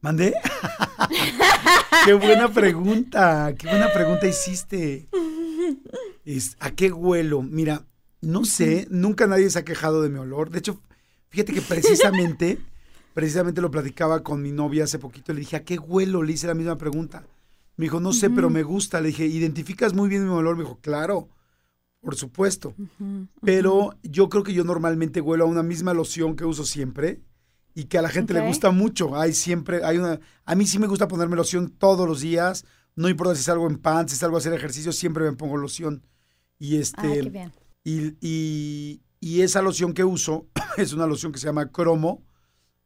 ¿Mandé? qué buena pregunta, qué buena pregunta hiciste. Es, ¿A qué huelo? Mira, no sé, nunca nadie se ha quejado de mi olor. De hecho, fíjate que precisamente, precisamente lo platicaba con mi novia hace poquito. Le dije, ¿a qué huelo? Le hice la misma pregunta. Me dijo, no sé, pero me gusta. Le dije, ¿identificas muy bien mi olor? Me dijo, claro, por supuesto. Pero yo creo que yo normalmente huelo a una misma loción que uso siempre y que a la gente le gusta mucho. Hay siempre, hay una, a mí sí me gusta ponerme loción todos los días. No importa si salgo en pants, si salgo a hacer ejercicio, siempre me pongo loción. Y este, Y, y, esa loción que uso es una loción que se llama Cromo.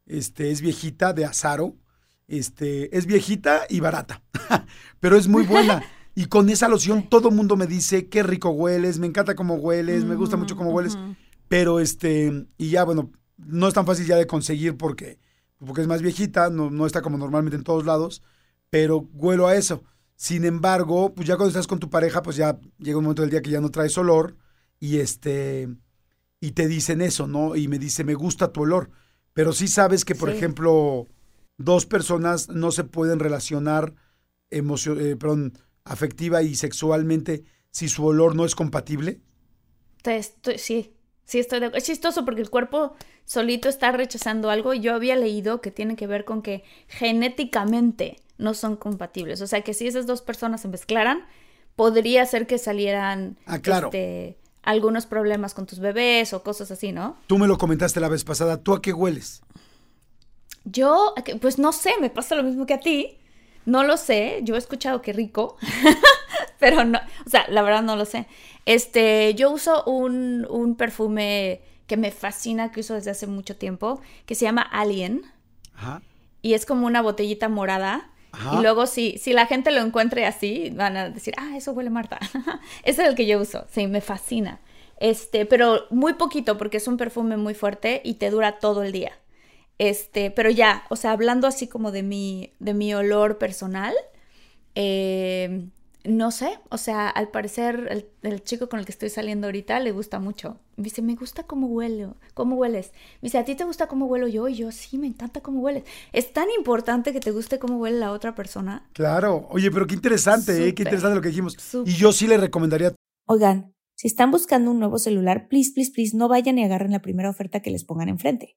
Este, es viejita de Azaro. Este, es viejita y barata, pero es muy buena. Y con esa loción todo el mundo me dice qué rico hueles, me encanta cómo hueles, me gusta mucho cómo hueles. Pero este, y ya bueno, no es tan fácil ya de conseguir porque, porque es más viejita, no, no está como normalmente en todos lados, pero huelo a eso. Sin embargo, pues ya cuando estás con tu pareja, pues ya llega un momento del día que ya no traes olor y este y te dicen eso, ¿no? Y me dice, "Me gusta tu olor." Pero sí sabes que, por ejemplo, dos personas no se pueden relacionar emocio eh, perdón, afectiva y sexualmente si su olor no es compatible. sí, sí estoy de Es chistoso porque el cuerpo solito está rechazando algo. Yo había leído que tiene que ver con que genéticamente no son compatibles. O sea, que si esas dos personas se mezclaran, podría ser que salieran ah, claro. este, algunos problemas con tus bebés o cosas así, ¿no? Tú me lo comentaste la vez pasada. ¿Tú a qué hueles? Yo, pues no sé, me pasa lo mismo que a ti. No lo sé, yo he escuchado que rico, pero no, o sea, la verdad no lo sé. Este, yo uso un, un perfume que me fascina, que uso desde hace mucho tiempo, que se llama Alien. Ajá. Y es como una botellita morada. Y luego si, si la gente lo encuentre así, van a decir, ah, eso huele Marta. Ese es el que yo uso. Sí, me fascina. Este, pero muy poquito porque es un perfume muy fuerte y te dura todo el día. Este, pero ya, o sea, hablando así como de mi, de mi olor personal, eh, no sé, o sea, al parecer el, chico con el que estoy saliendo ahorita le gusta mucho. Me dice, me gusta cómo huele, cómo hueles. Me dice, ¿a ti te gusta cómo huelo yo? Y yo, sí, me encanta cómo hueles. Es tan importante que te guste cómo huele la otra persona. Claro, oye, pero qué interesante, ¿eh? qué interesante lo que dijimos. Y yo sí le recomendaría. Oigan, si están buscando un nuevo celular, please, please, please, no vayan y agarren la primera oferta que les pongan enfrente.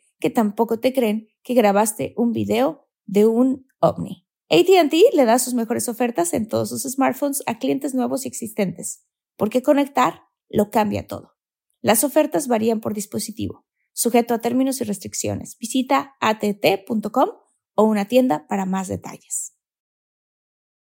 que tampoco te creen que grabaste un video de un ovni. ATT le da sus mejores ofertas en todos sus smartphones a clientes nuevos y existentes, porque conectar lo cambia todo. Las ofertas varían por dispositivo, sujeto a términos y restricciones. Visita att.com o una tienda para más detalles.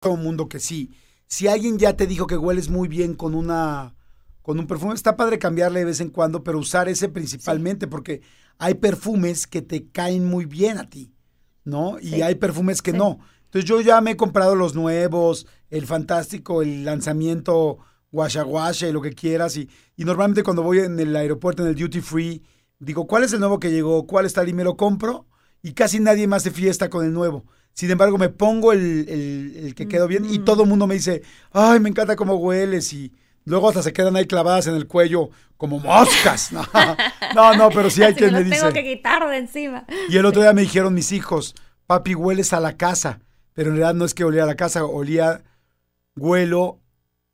Todo mundo que sí. Si alguien ya te dijo que hueles muy bien con una con un perfume, está padre cambiarle de vez en cuando, pero usar ese principalmente porque hay perfumes que te caen muy bien a ti, ¿no? Y Sí. hay perfumes que Sí. no. Entonces yo ya me he comprado los nuevos, el fantástico, el lanzamiento Washa y lo que quieras y, y normalmente cuando voy en el aeropuerto en el duty free digo, ¿cuál es el nuevo que llegó? ¿Cuál está? Y me lo compro y casi nadie más hace fiesta con el nuevo. Sin embargo, me pongo el, el- el que quedó bien y todo el mundo me dice, ay, me encanta cómo hueles y luego hasta se quedan ahí clavadas en el cuello como moscas. No, no, no, pero sí hay Así quien me los tengo dice. que quitar de encima. Y el otro día me dijeron mis hijos, papi, hueles a la casa. Pero en realidad no es que olía a la casa, olía, huelo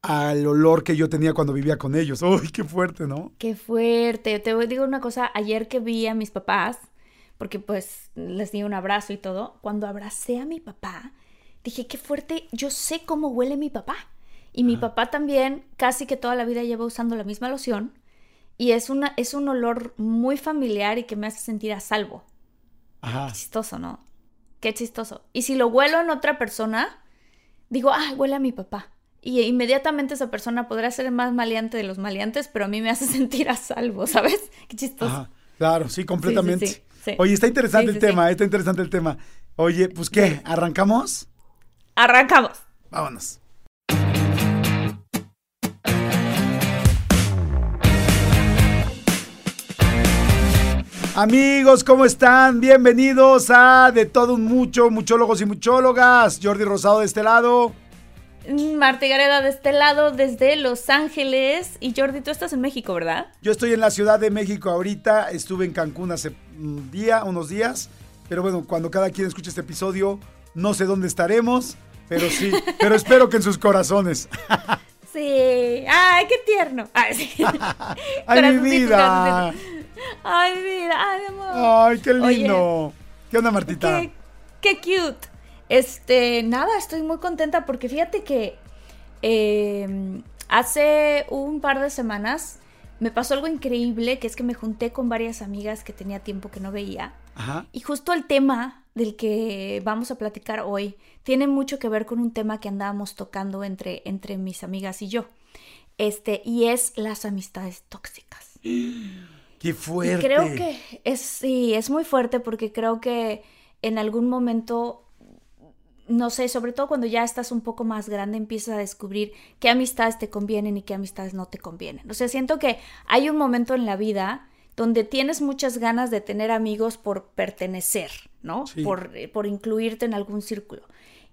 al olor que yo tenía cuando vivía con ellos. Uy, qué fuerte, ¿no? Qué fuerte. Te voy- digo una cosa, ayer que vi a mis papás, porque pues les di un abrazo y todo, cuando abracé a mi papá, dije, qué fuerte, yo sé cómo huele mi papá. Y mi papá también casi que toda la vida lleva usando la misma loción. Y es, una, es un olor muy familiar y que me hace sentir a salvo. Ajá. Qué chistoso, ¿no? Qué chistoso. Y si lo huelo en otra persona, digo, ah, huele a mi papá. Y inmediatamente esa persona podrá ser el más maleante de los maleantes, pero a mí me hace sentir a salvo, ¿sabes? Qué chistoso. Ajá. Claro, sí, completamente. sí, sí. Oye, está interesante Sí, el sí, tema, está interesante el tema. Oye, pues ¿qué? ¿Arrancamos? Arrancamos. Vámonos. Amigos, ¿cómo están? Bienvenidos a De Todo Un Mucho, muchólogos y muchólogas. Jordi Rosado de este lado. Marta Gareda de este lado, desde Los Ángeles. Y Jordi, tú estás en México, ¿verdad? Yo estoy en la Ciudad de México ahorita, estuve en Cancún hace un día, unos días, pero bueno, cuando cada quien escuche este episodio, no sé dónde estaremos, pero sí, pero espero que en sus corazones. Sí. Ay, qué tierno. Ay, sí. ¡Ay, mi vida! Ay, mi vida. Ay, amor. ¡Ay, qué Oye, lindo! ¿Qué onda, Martita? Qué, qué cute. Este, nada, estoy muy contenta porque fíjate que eh, hace un par de semanas me pasó algo increíble, que es que me junté con varias amigas que tenía tiempo que no veía. Ajá. Y justo el tema del que vamos a platicar hoy tiene mucho que ver con un tema que andábamos tocando entre, entre mis amigas y yo. Este, y es las amistades tóxicas. ¡Qué Y fuerte! creo que es, sí, es muy fuerte porque creo que en algún momento, no sé, sobre todo cuando ya estás un poco más grande, empiezas a descubrir qué amistades te convienen y qué amistades no te convienen. O sea, siento que hay un momento en la vida donde tienes muchas ganas de tener amigos por pertenecer, ¿no? Sí. Por, eh, por incluirte en algún círculo.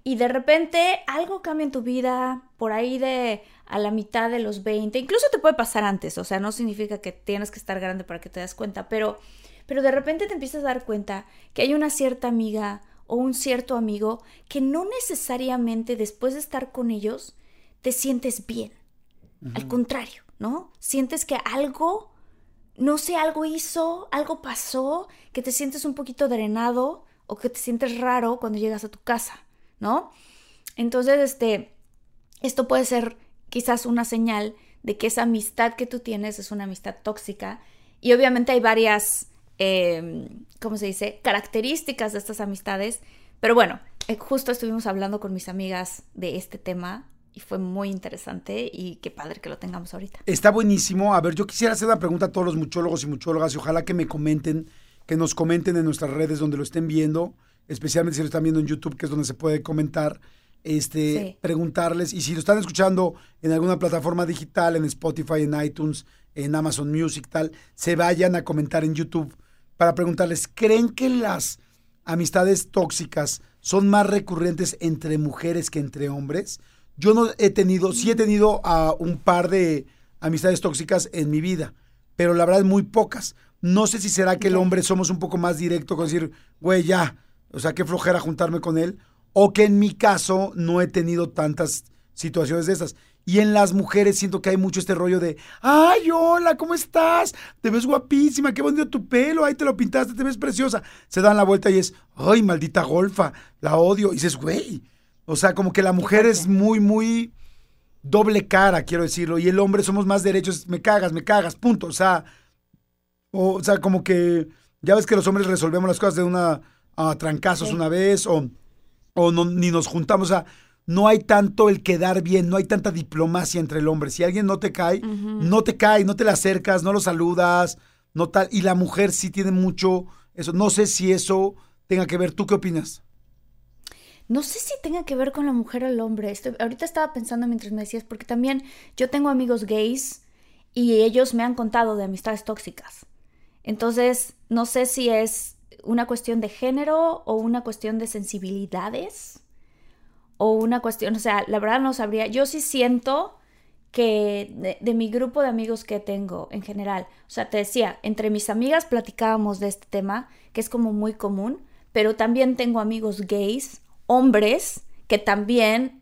Y de repente algo cambia en tu vida, por ahí de a la mitad de los 20, incluso te puede pasar antes, o sea, no significa que tienes que estar grande para que te das cuenta, pero, pero de repente te empiezas a dar cuenta que hay una cierta amiga o un cierto amigo que no necesariamente después de estar con ellos te sientes bien. Al contrario, ¿no? Sientes que algo, no sé, algo hizo, algo pasó, que te sientes un poquito drenado o que te sientes raro cuando llegas a tu casa, ¿no? Entonces, este, esto puede ser quizás una señal de que esa amistad que tú tienes es una amistad tóxica. Y obviamente hay varias, eh, ¿cómo se dice?, características de estas amistades. Pero bueno, eh, justo estuvimos hablando con mis amigas de este tema y fue muy interesante y qué padre que lo tengamos ahorita. Está buenísimo. A ver, yo quisiera hacer una pregunta a todos los muchólogos y muchólogas y ojalá que me comenten, que nos comenten en nuestras redes donde lo estén viendo, especialmente si lo están viendo en YouTube, que es donde se puede comentar, este, Sí. preguntarles. Y si lo están escuchando en alguna plataforma digital, en Spotify, en iTunes, en Amazon Music, tal, se vayan a comentar en YouTube para preguntarles, ¿creen que las amistades tóxicas son más recurrentes entre mujeres que entre hombres? Yo no he tenido, sí he tenido a un par de amistades tóxicas en mi vida, pero la verdad muy pocas. No sé si será que el hombre somos un poco más directo con decir, güey, ya, o sea, qué flojera juntarme con él, O que en mi caso no he tenido tantas situaciones de esas. Y en las mujeres siento que hay mucho este rollo de, ay, hola, ¿cómo estás? Te ves guapísima, qué bonito tu pelo, ahí te lo pintaste, te ves preciosa. Se dan la vuelta y es, ay, maldita golfa, la odio. Y dices, güey. O sea, como que la mujer es muy, muy doble cara, quiero decirlo. Y el hombre somos más derechos, me cagas, me cagas, punto. O sea, o, sea, como que ya ves que los hombres resolvemos las cosas de una a trancazos una vez o, o no, ni nos juntamos. O sea, no hay tanto el quedar bien, no hay tanta diplomacia entre el hombre. Si alguien no te cae, no te cae, no te le acercas, no lo saludas, no tal. Y la mujer sí tiene mucho eso. No sé si eso tenga que ver. ¿Tú qué opinas? No sé si tenga que ver con la mujer o el hombre. ahorita estaba pensando mientras me decías, porque también yo tengo amigos gays y ellos me han contado de amistades tóxicas. Entonces, no sé si es una cuestión de género o una cuestión de sensibilidades o una cuestión, o sea, la verdad no sabría. Yo sí siento que de, mi grupo de amigos que tengo en general, o sea, te decía, entre mis amigas platicábamos de este tema, que es como muy común, pero también tengo amigos gays, hombres, que también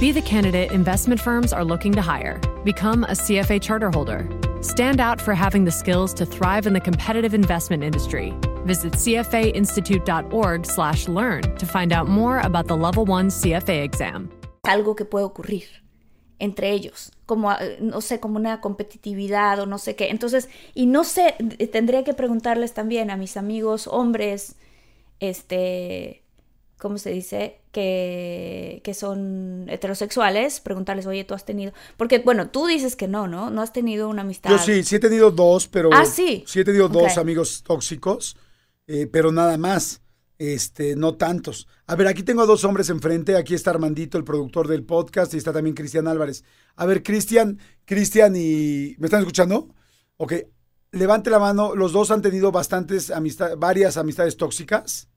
Be the candidate investment firms are looking to hire. Become a CFA charter holder. Stand out for having the skills to thrive in the competitive investment industry. Visit cfainstitute.org/learn to find out more about the Level 1 CFA exam. Algo que puede ocurrir entre ellos, como eh, no sé, como una competitividad o no sé qué. Entonces, y no sé, tendría que preguntarles también a mis amigos hombres este ¿cómo se dice? Que, que son heterosexuales, preguntarles, oye, tú has tenido. Porque, bueno, tú dices que no, ¿no? No has tenido una amistad. Yo sí, sí he tenido dos, pero. Ah, sí. Sí he tenido dos amigos tóxicos, eh, pero nada más. Este, no tantos. A ver, aquí tengo a dos hombres enfrente. Aquí está Armandito, el productor del podcast, y está también Cristian Álvarez. A ver, Cristian, Cristian y. ¿Me están escuchando? Ok. Levante la mano. Los dos han tenido bastantes amistades, varias amistades tóxicas.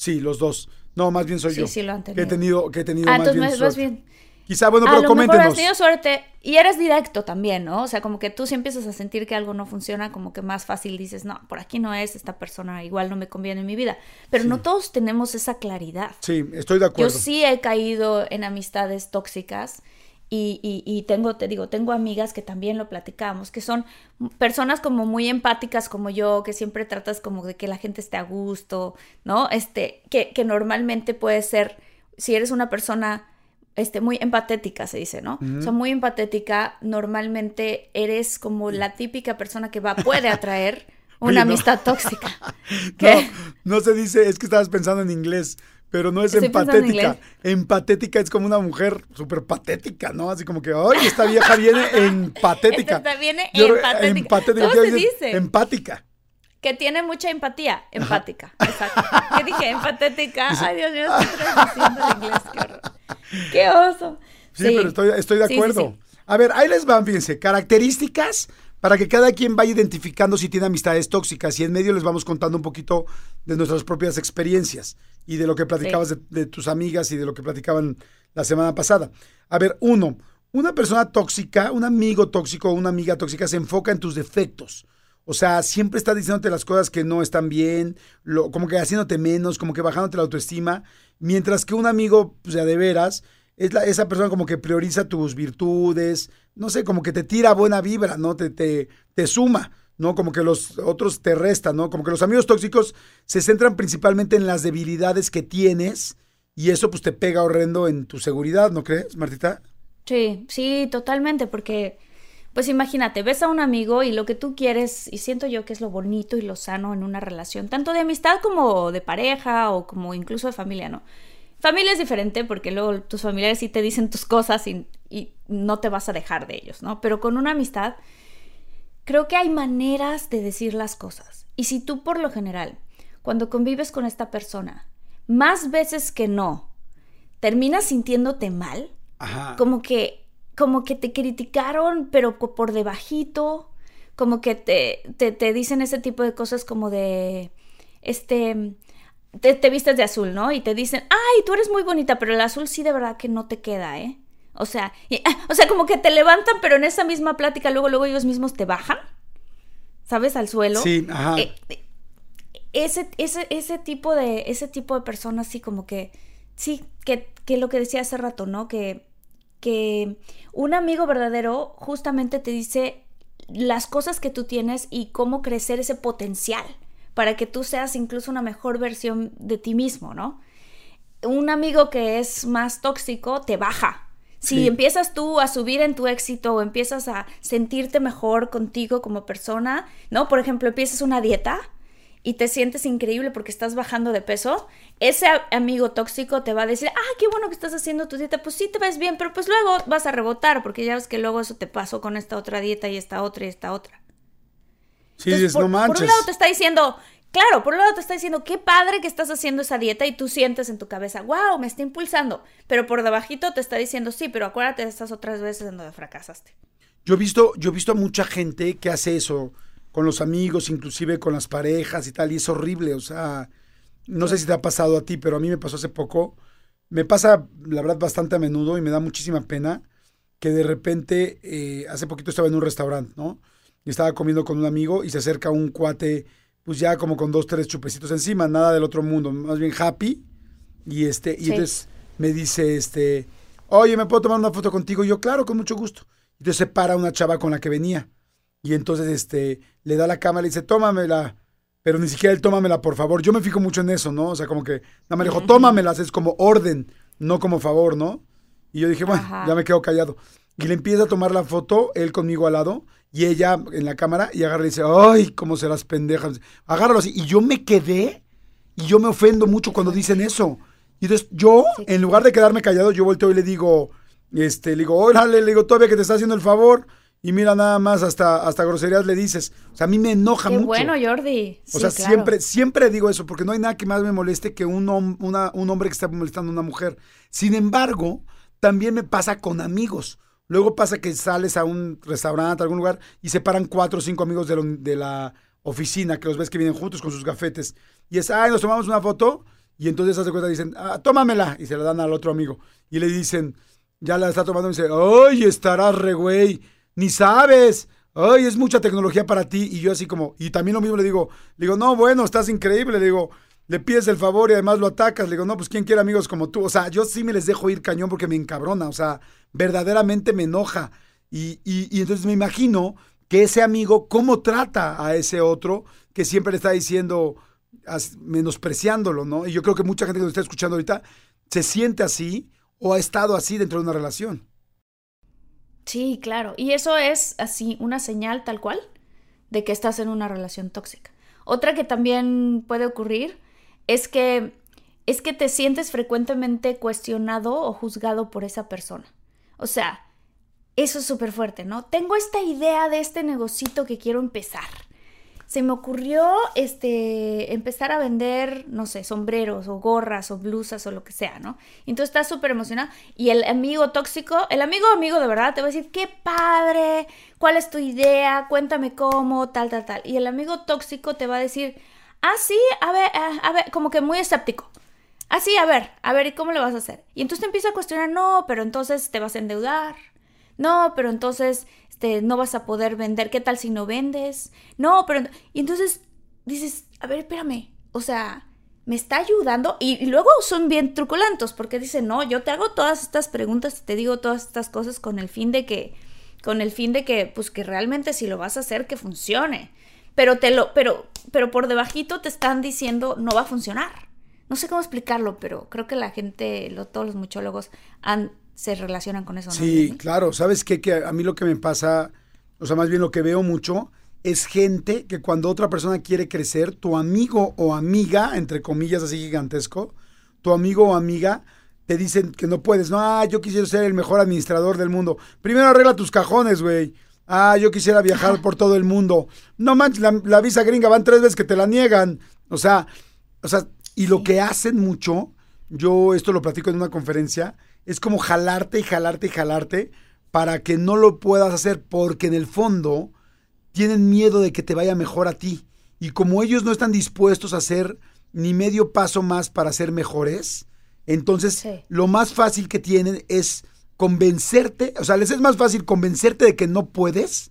Sí, los dos. No, más bien soy yo. Sí, sí, lo han tenido. Que he tenido, que he tenido ah, más bien, más bien. Quizá, bueno, pero a lo coméntenos. Mejor has tenido suerte y eres directo también, ¿no? O sea, como que tú si empiezas a sentir que algo no funciona, como que más fácil dices, no, por aquí no es, esta persona igual no me conviene en mi vida. Pero no todos tenemos esa claridad. Sí, estoy de acuerdo. Yo sí he caído en amistades tóxicas y, y, tengo, te digo, tengo amigas que también lo platicamos, que son personas como muy empáticas como yo, que siempre tratas como de que la gente esté a gusto, ¿no? Este, que, que normalmente puede ser, si eres una persona este, muy empatética, se dice, ¿no? O sea, muy empatética, normalmente eres como la típica persona que va, puede atraer una amistad tóxica. No, no se dice, es que estabas pensando en inglés pero no es empatética. Empatética es como una mujer súper patética, ¿no? Así como que, ay, esta vieja viene empatética. Esta viene empatética. empatética. ¿Cómo se dice? Empática. Que tiene mucha empatía. Empática. Exacto. ¿Qué dije? Empatética. Ay, Dios mío, estoy traduciendo el inglés. Qué horror. Qué oso. Sí, pero estoy, estoy de acuerdo. A ver, ahí les van, fíjense. Características para que cada quien vaya identificando si tiene amistades tóxicas y en medio les vamos contando un poquito de nuestras propias experiencias y de lo que platicabas de, tus amigas y de lo que platicaban la semana pasada. A ver, uno, una persona tóxica, un amigo tóxico o una amiga tóxica se enfoca en tus defectos. O sea, siempre está diciéndote las cosas que no están bien, lo, como que haciéndote menos, como que bajándote la autoestima, mientras que un amigo, o sea, de veras, es la, esa persona como que prioriza tus virtudes, no sé, como que te tira buena vibra, ¿no? Te, te, te suma, ¿no? Como que los otros te restan, ¿no? Como que los amigos tóxicos se centran principalmente en las debilidades que tienes Y eso pues te pega horrendo en tu seguridad, ¿no crees, Martita? Sí, sí, totalmente, porque pues imagínate, ves a un amigo y lo que tú quieres, y siento yo que es lo bonito y lo sano en una relación, tanto de amistad como de pareja o como incluso de familia, ¿no? Familia es diferente porque luego tus familiares sí te dicen tus cosas y, y no te vas a dejar de ellos, ¿no? Pero con una amistad, creo que hay maneras de decir las cosas. Y si tú por lo general, cuando convives con esta persona, más veces que no, terminas sintiéndote mal, Ajá. como que como que te criticaron, pero por debajito, como que te, te, te dicen ese tipo de cosas como de, este, te, te, vistes de azul, ¿no? Y te dicen, ay, tú eres muy bonita, pero el azul sí de verdad que no te queda, ¿eh? O sea, y, o sea, como que te levantan, pero en esa misma plática luego, luego ellos mismos te bajan, ¿sabes? Al suelo. Sí, ajá. Eh, ese, ese, ese, tipo de, ese tipo de personas, sí, como que, sí, que, que lo que decía hace rato, ¿no? Que que un amigo verdadero justamente te dice las cosas que tú tienes y cómo crecer ese potencial para que tú seas incluso una mejor versión de ti mismo, ¿no? Un amigo que es más tóxico te baja. Si sí. empiezas tú a subir en tu éxito o empiezas a sentirte mejor contigo como persona, ¿no? Por ejemplo, empiezas una dieta, y te sientes increíble porque estás bajando de peso, ese amigo tóxico te va a decir, ah, qué bueno que estás haciendo tu dieta, pues sí te ves bien, pero pues luego vas a rebotar, porque ya ves que luego eso te pasó con esta otra dieta y esta otra y esta otra. Sí, Entonces, por, no manches. Por un lado te está diciendo, claro, por un lado te está diciendo, qué padre que estás haciendo esa dieta y tú sientes en tu cabeza, wow, me está impulsando, pero por debajito te está diciendo, sí, pero acuérdate de estas otras veces en donde fracasaste. Yo he visto, yo he visto a mucha gente que hace eso, con los amigos, inclusive con las parejas y tal, y es horrible, o sea, no sé si te ha pasado a ti, pero a mí me pasó hace poco, me pasa, la verdad, bastante a menudo y me da muchísima pena que de repente, eh, hace poquito estaba en un restaurante, ¿no? Y estaba comiendo con un amigo y se acerca un cuate, pues ya como con dos, tres chupecitos encima, nada del otro mundo, más bien happy, y este, y sí. entonces me dice, este, oye, ¿me puedo tomar una foto contigo? Y yo, claro, con mucho gusto. Entonces se para una chava con la que venía. Y entonces este, le da la cámara y dice, tómamela. Pero ni siquiera él, tómamela, por favor. Yo me fijo mucho en eso, ¿no? O sea, como que nada me dijo, tómamelas, es como orden, no como favor, ¿no? Y yo dije, bueno, Ajá. ya me quedo callado. Y le empieza a tomar la foto, él conmigo al lado, y ella en la cámara, y agarra y dice, ay, cómo serás pendejas. Agárralo así. Y yo me quedé, y yo me ofendo mucho cuando dicen eso. Y entonces yo, en lugar de quedarme callado, yo volteo y le digo, este, le digo, órale, le digo, todavía que te está haciendo el favor. Y mira, nada más, hasta, hasta groserías le dices. O sea, a mí me enoja Qué mucho. bueno, Jordi. O sea, claro. siempre, siempre digo eso, porque no hay nada que más me moleste que un, hom una, un hombre que está molestando a una mujer. Sin embargo, también me pasa con amigos. Luego pasa que sales a un restaurante, a algún lugar, y se paran cuatro o cinco amigos de, la oficina, que los ves que vienen juntos con sus gafetes. Y es, ay, nos tomamos una foto, y entonces hace cuenta, dicen, ah, tómamela, y se la dan al otro amigo. Y le dicen, ya la está tomando, y dice, ay, estarás re güey ni sabes. Ay, es mucha tecnología para ti. Y yo así como, y también lo mismo le digo, digo, no, bueno, estás increíble. Le digo, le pides el favor y además lo atacas. Le digo, no, pues ¿quién quiere amigos como tú? O sea, yo sí me les dejo ir cañón porque me encabrona. O sea, verdaderamente me enoja. Y, y, y entonces me imagino que ese amigo, ¿cómo trata a ese otro que siempre le está diciendo, menospreciándolo, ¿no? Y yo creo que mucha gente que nos está escuchando ahorita se siente así o ha estado así dentro de una relación. Sí, claro. Y eso es así una señal tal cual de que estás en una relación tóxica. Otra que también puede ocurrir es que es que te sientes frecuentemente cuestionado o juzgado por esa persona. O sea, eso es súper fuerte, ¿no? Tengo esta idea de este negocito que quiero empezar. Se me ocurrió este, empezar a vender, no sé, sombreros o gorras o blusas o lo que sea, ¿no? Entonces estás súper emocionado y el amigo tóxico, el amigo amigo de verdad te va a decir, qué padre, ¿cuál es tu idea? Cuéntame cómo, tal, tal, tal. Y el amigo tóxico te va a decir, ah, sí, a ver, a, ver, como que muy escéptico. Ah, sí, a ver, a ver, ¿y cómo lo vas a hacer? Y entonces te empieza a cuestionar, no, pero entonces te vas a endeudar. No, pero entonces este, no vas a poder vender. ¿Qué tal si no vendes? No, pero... Y entonces dices, a ver, espérame. O sea, me está ayudando. Y, y luego son bien truculentos porque dicen, no, yo te hago todas estas preguntas y te digo todas estas cosas con el fin de que, con el fin de que, pues que realmente si lo vas a hacer, que funcione. Pero te lo, pero, pero por debajito te están diciendo, no va a funcionar. no sé cómo explicarlo, pero creo que la gente, todos los muchólogos han, se relacionan con eso. Sí, claro. ¿Sabes qué? Que a mí lo que me pasa, o sea, más bien lo que veo mucho, es gente que cuando otra persona quiere crecer, tu amigo o amiga, entre comillas así gigantesco, tu amigo o amiga te dicen que no puedes. No, ah, yo quisiera ser el mejor administrador del mundo. Primero arregla tus cajones, güey. Ah, yo quisiera viajar por todo el mundo. No manches, la, visa gringa van tres veces que te la niegan. O sea, o sea, y lo que hacen mucho, yo esto lo platico en una conferencia, es como jalarte y jalarte y jalarte para que no lo puedas hacer porque en el fondo tienen miedo de que te vaya mejor a ti. Y como ellos no están dispuestos a hacer ni medio paso más para ser mejores, entonces lo más fácil que tienen es convencerte, o sea, les es más fácil convencerte de que no puedes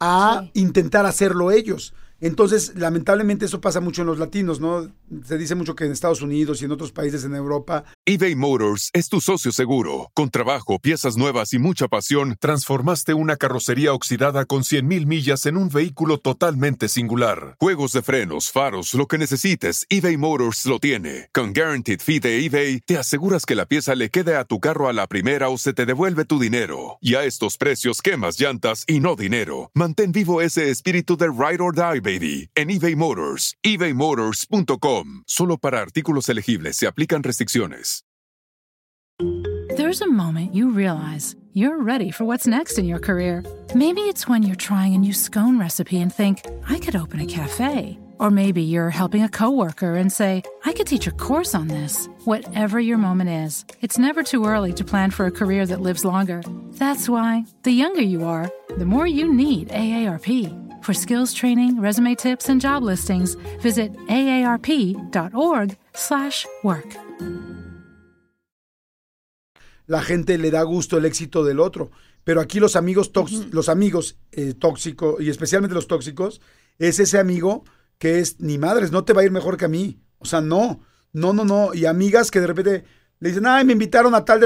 a intentar hacerlo ellos. Entonces, lamentablemente eso pasa mucho en los latinos, ¿no? Se dice mucho que en Estados Unidos y en otros países en Europa. eBay Motors es tu socio seguro. Con trabajo, piezas nuevas y mucha pasión, transformaste una carrocería oxidada con 100.000 millas en un vehículo totalmente singular. Juegos de frenos, faros, lo que necesites, eBay Motors lo tiene. Con Guaranteed Fee de eBay, te aseguras que la pieza le quede a tu carro a la primera o se te devuelve tu dinero. Y a estos precios, quemas llantas y no dinero. Mantén vivo ese espíritu de Ride or Die baby, en eBay Motors. ebaymotors.com. Solo para artículos elegibles se aplican restricciones. There's a moment you realize you're ready for what's next in your career. Maybe it's when you're trying a new scone recipe and think, I could open a cafe. Or maybe you're helping a coworker and say, I could teach a course on this. Whatever your moment is, it's never too early to plan for a career that lives longer. That's why, the younger you are, the more you need AARP. For skills training, resume tips, and job listings, visit aarp.org/work. La gente le da gusto el éxito del otro, pero aquí los amigos, los amigos eh, tóxicos y especialmente los tóxicos es ese amigo que es ni madres, no te va a ir mejor que a mí. O sea, no, no, no, no. Y amigas que de repente le dicen, ay, me invitaron a tal de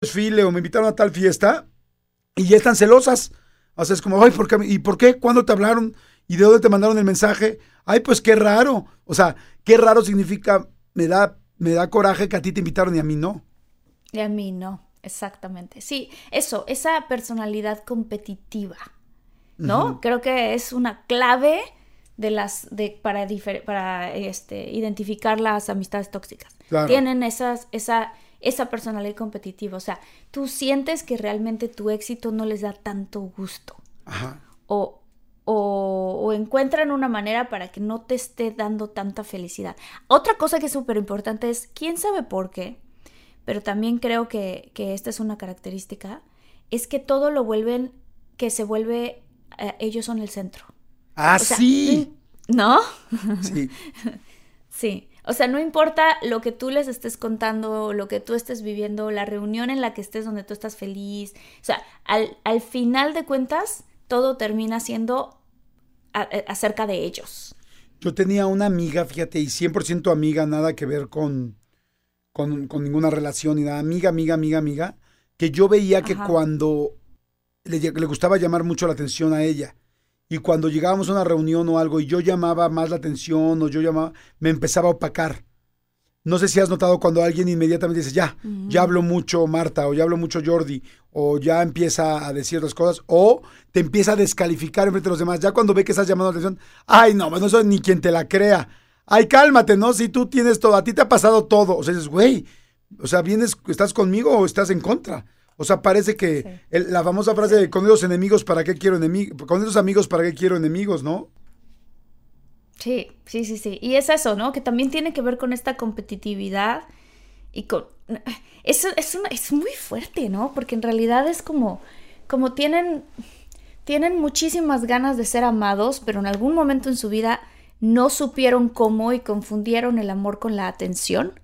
Desfile o me invitaron a tal fiesta y ya están celosas. O sea, es como, ay, ¿por qué? ¿y por qué? ¿Cuándo te hablaron? ¿Y de dónde te mandaron el mensaje? Ay, pues qué raro. O sea, qué raro significa, me da, me da coraje que a ti te invitaron y a mí no. Y a mí no, exactamente. Sí, eso, esa personalidad competitiva, ¿no? Creo que es una clave de las de para para este identificar las amistades tóxicas. Tienen esas esa esa personalidad competitiva. O sea, tú sientes que realmente tu éxito no les da tanto gusto. Ajá. O, o, encuentran una manera para que no te esté dando tanta felicidad. Otra cosa que es súper importante es, quién sabe por qué, pero también creo que, esta es una característica, es que todo lo vuelven, que se vuelve, eh, ellos son el centro. Ah, sí. ¿No? Sí. sí. O sea, no importa lo que tú les estés contando, lo que tú estés viviendo, la reunión en la que estés donde tú estás feliz. O sea, al, al final de cuentas, todo termina siendo acerca de ellos. Yo tenía una amiga, fíjate, y 100% amiga, nada que ver con, con, ninguna relación ni nada. Amiga, amiga, amiga, amiga, que yo veía que cuando le, le gustaba llamar mucho la atención a ella y cuando llegábamos a una reunión o algo y yo llamaba más la atención o yo llamaba, me empezaba a opacar. No sé si has notado cuando alguien inmediatamente dice, ya, ya hablo mucho Marta, o ya hablo mucho Jordi, o ya empieza a decir otras cosas, o te empieza a descalificar frente de los demás. Ya cuando ve que estás llamando la atención, ay, no, no soy ni quien te la crea. Ay, cálmate, ¿no? Si tú tienes todo, a ti te ha pasado todo. O sea, dices, güey, o sea, vienes, estás conmigo o estás en contra. O sea, parece que la famosa frase de con esos enemigos, ¿para qué quiero enemigos? Con esos amigos, ¿para qué quiero enemigos, no? Sí, sí, sí, sí. Y es eso, ¿no? Que también tiene que ver con esta competitividad y con... Eso es, es muy fuerte, ¿no? Porque en realidad es como, como tienen, tienen muchísimas ganas de ser amados, pero en algún momento en su vida no supieron cómo y confundieron el amor con la atención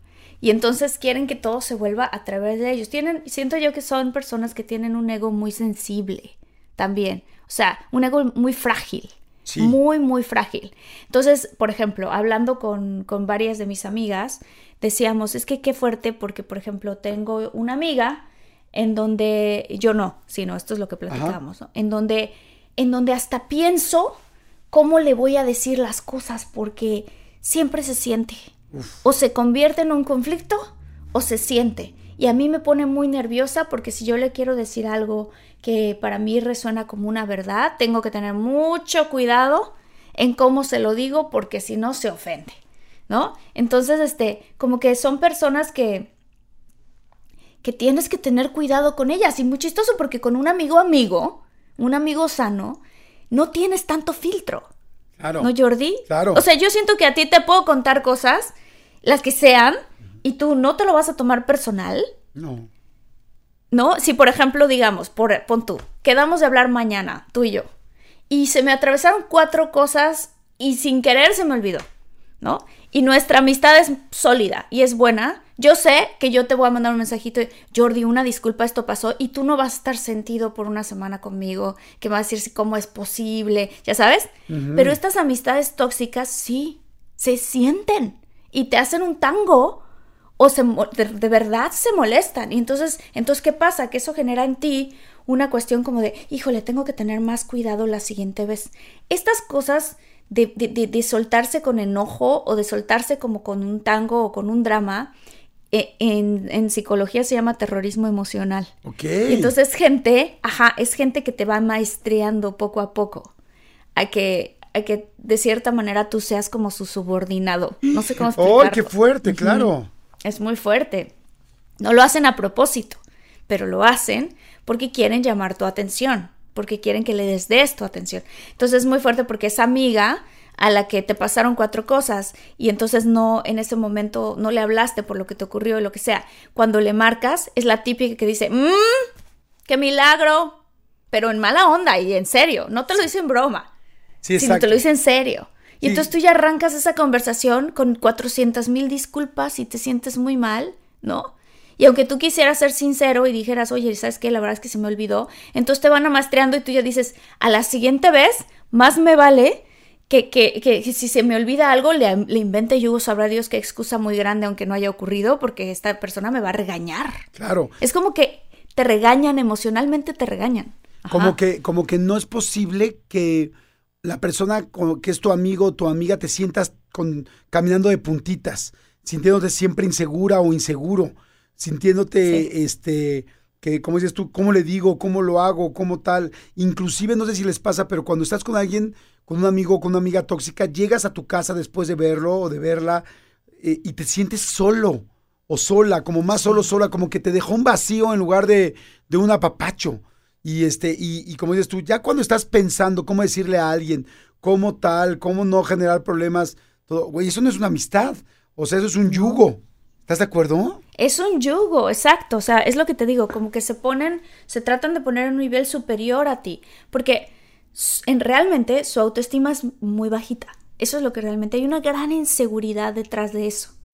Y entonces quieren que todo se vuelva a través de ellos. Tienen, siento yo que son personas que tienen un ego muy sensible también. O sea, un ego muy frágil. Muy, muy frágil. Entonces, por ejemplo, hablando con, con varias de mis amigas, decíamos, es que qué fuerte porque, por ejemplo, tengo una amiga en donde, yo no, sino esto es lo que platicamos, ¿no? en donde, en donde hasta pienso cómo le voy a decir las cosas porque siempre se siente. O se convierte en un conflicto o se siente. Y a mí me pone muy nerviosa porque si yo le quiero decir algo que para mí resuena como una verdad, tengo que tener mucho cuidado en cómo se lo digo porque si no se ofende, ¿no? Entonces, este, como que son personas que que tienes que tener cuidado con ellas y muy chistoso porque con un amigo amigo, un amigo sano, no tienes tanto filtro. Claro. ¿No, Jordi? Claro. O sea, yo siento que a ti te puedo contar cosas, las que sean, y tú no te lo vas a tomar personal. No. ¿No? Si, por ejemplo, digamos, por, pon tú, quedamos de hablar mañana, tú y yo, y se me atravesaron cuatro cosas y sin querer se me olvidó, ¿no? Y nuestra amistad es sólida y es buena. Yo sé que yo te voy a mandar un mensajito de, Jordi, una disculpa, esto pasó, y tú no vas a estar sentido por una semana conmigo, que vas a decir cómo es posible, ya sabes. Pero estas amistades tóxicas sí, se sienten y te hacen un tango o se, de, verdad se molestan. Y entonces, entonces, ¿qué pasa? Que eso genera en ti una cuestión como de, híjole, tengo que tener más cuidado la siguiente vez. Estas cosas de, de soltarse con enojo o de soltarse como con un tango o con un drama, e, en, en, psicología se llama terrorismo emocional. Ok. Y entonces gente, ajá, es gente que te va maestreando poco a poco a que, a que de cierta manera tú seas como su subordinado. No sé cómo explicarlo. ¡Ay, qué fuerte, claro! Es muy fuerte. No lo hacen a propósito, pero lo hacen porque quieren llamar tu atención, porque quieren que le des, des tu atención. Entonces es muy fuerte porque esa amiga a la que te pasaron cuatro cosas y entonces no en ese momento no le hablaste por lo que te ocurrió o lo que sea. Cuando le marcas es la típica que dice, mmm, qué milagro, pero en mala onda y en serio, no te lo dice en broma, sí, sino te lo dice en serio. Y entonces tú ya arrancas esa conversación con 400 mil disculpas y te sientes muy mal, ¿no? Y aunque tú quisieras ser sincero y dijeras, oye, ¿sabes qué? La verdad es que se me olvidó. Entonces te van amastreando y tú ya dices, a la siguiente vez, más me vale que, que, que, si se me olvida algo, le, le invente yo, sabrá Dios qué excusa muy grande, aunque no haya ocurrido, porque esta persona me va a regañar. Claro. Es como que te regañan, emocionalmente te regañan. Como que, como que no es posible que la persona que es tu amigo o tu amiga te sientas con, caminando de puntitas, sintiéndote siempre insegura o inseguro, sintiéndote, este, que, como dices tú, cómo le digo, cómo lo hago, cómo tal. Inclusive, no sé si les pasa, pero cuando estás con alguien, con un amigo, con una amiga tóxica, llegas a tu casa después de verlo o de verla eh, y te sientes solo o sola, como más solo, sola, como que te dejó un vacío en lugar de, de un apapacho. Y, este, y, y como dices tú, ya cuando estás pensando cómo decirle a alguien, cómo tal, cómo no generar problemas, todo, güey, eso no es una amistad. O sea, eso es un yugo. ¿Estás de acuerdo? Es un yugo, exacto. O sea, es lo que te digo, como que se ponen, se tratan de poner un nivel superior a ti. Porque en realmente su autoestima es muy bajita. Eso es lo que realmente hay una gran inseguridad detrás de eso